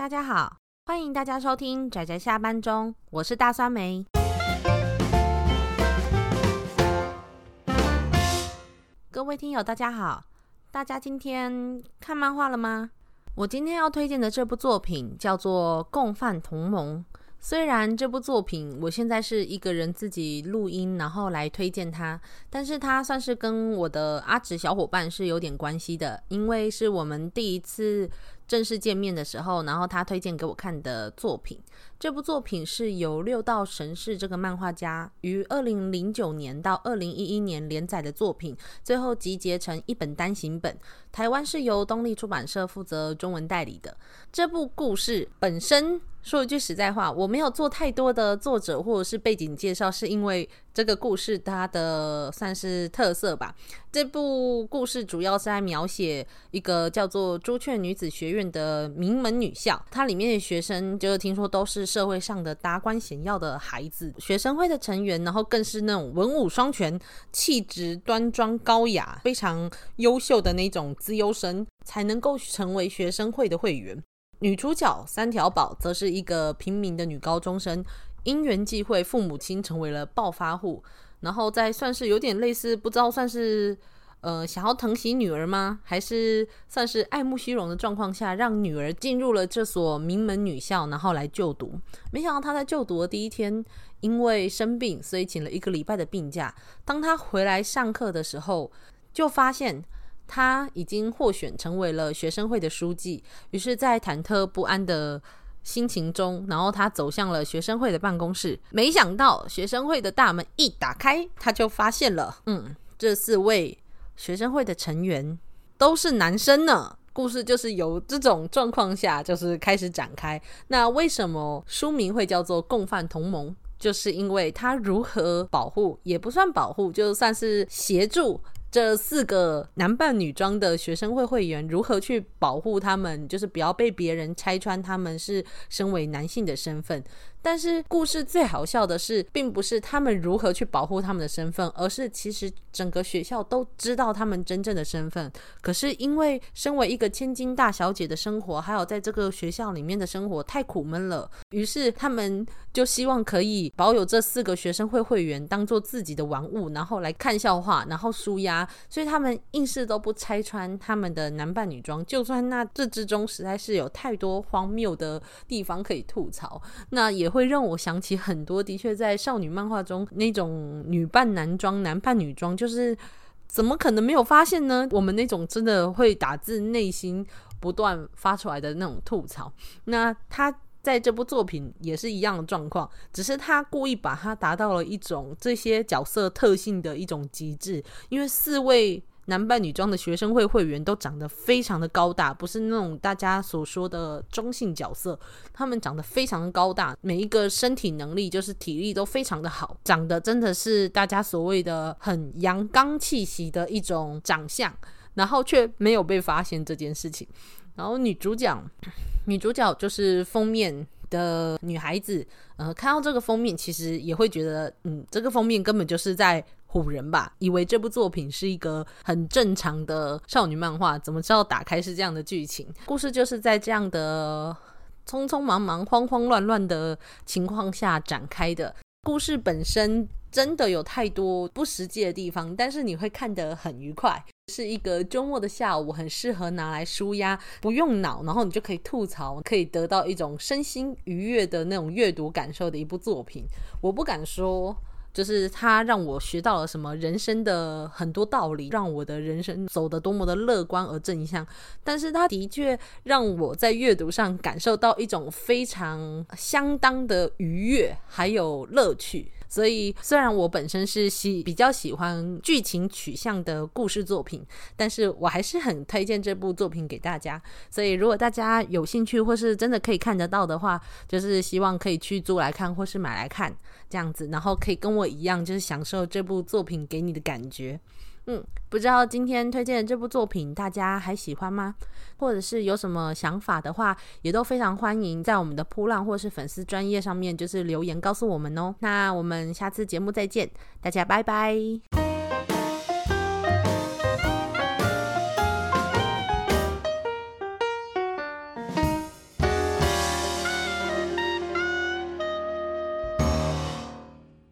大家好，欢迎大家收听宅宅下班中，我是大酸梅。各位听友，大家好，大家今天看漫画了吗？我今天要推荐的这部作品叫做《共犯同盟》。虽然这部作品我现在是一个人自己录音，然后来推荐它，但是它算是跟我的阿直小伙伴是有点关系的，因为是我们第一次正式见面的时候，然后他推荐给我看的作品。这部作品是由六道神士这个漫画家于二零零九年到二零一一年连载的作品，最后集结成一本单行本。台湾是由东立出版社负责中文代理的。这部故事本身。说一句实在话，我没有做太多的作者或者是背景介绍，是因为这个故事它的算是特色吧。这部故事主要是在描写一个叫做朱雀女子学院的名门女校，它里面的学生就是听说都是社会上的达官显要的孩子，学生会的成员，然后更是那种文武双全、气质端庄高雅、非常优秀的那种资优生，才能够成为学生会的会员。女主角三条宝则是一个平民的女高中生，因缘际会，父母亲成为了暴发户，然后再算是有点类似，不知道算是呃想要疼惜女儿吗？还是算是爱慕虚荣的状况下，让女儿进入了这所名门女校，然后来就读。没想到她在就读的第一天，因为生病，所以请了一个礼拜的病假。当她回来上课的时候，就发现。他已经获选成为了学生会的书记，于是，在忐忑不安的心情中，然后他走向了学生会的办公室。没想到，学生会的大门一打开，他就发现了，嗯，这四位学生会的成员都是男生呢。故事就是由这种状况下，就是开始展开。那为什么书名会叫做《共犯同盟》？就是因为他如何保护，也不算保护，就算是协助。这四个男扮女装的学生会会员如何去保护他们？就是不要被别人拆穿他们是身为男性的身份。但是故事最好笑的是，并不是他们如何去保护他们的身份，而是其实整个学校都知道他们真正的身份。可是因为身为一个千金大小姐的生活，还有在这个学校里面的生活太苦闷了，于是他们就希望可以保有这四个学生会会员当做自己的玩物，然后来看笑话，然后舒压。所以他们硬是都不拆穿他们的男扮女装，就算那这之中实在是有太多荒谬的地方可以吐槽，那也。会让我想起很多，的确在少女漫画中那种女扮男装、男扮女装，就是怎么可能没有发现呢？我们那种真的会打自内心不断发出来的那种吐槽。那他在这部作品也是一样的状况，只是他故意把它达到了一种这些角色特性的一种极致，因为四位。男扮女装的学生会会员都长得非常的高大，不是那种大家所说的中性角色。他们长得非常的高大，每一个身体能力就是体力都非常的好，长得真的是大家所谓的很阳刚气息的一种长相，然后却没有被发现这件事情。然后女主角，女主角就是封面的女孩子，呃，看到这个封面，其实也会觉得，嗯，这个封面根本就是在。唬人吧，以为这部作品是一个很正常的少女漫画，怎么知道打开是这样的剧情？故事就是在这样的匆匆忙忙、慌慌乱乱的情况下展开的。故事本身真的有太多不实际的地方，但是你会看得很愉快，是一个周末的下午，很适合拿来舒压，不用脑，然后你就可以吐槽，可以得到一种身心愉悦的那种阅读感受的一部作品。我不敢说。就是他让我学到了什么人生的很多道理，让我的人生走得多么的乐观而正向。但是他的确让我在阅读上感受到一种非常相当的愉悦，还有乐趣。所以，虽然我本身是喜比较喜欢剧情取向的故事作品，但是我还是很推荐这部作品给大家。所以，如果大家有兴趣或是真的可以看得到的话，就是希望可以去租来看或是买来看这样子，然后可以跟我一样，就是享受这部作品给你的感觉。嗯，不知道今天推荐的这部作品大家还喜欢吗？或者是有什么想法的话，也都非常欢迎在我们的扑浪或是粉丝专业上面就是留言告诉我们哦。那我们下次节目再见，大家拜拜。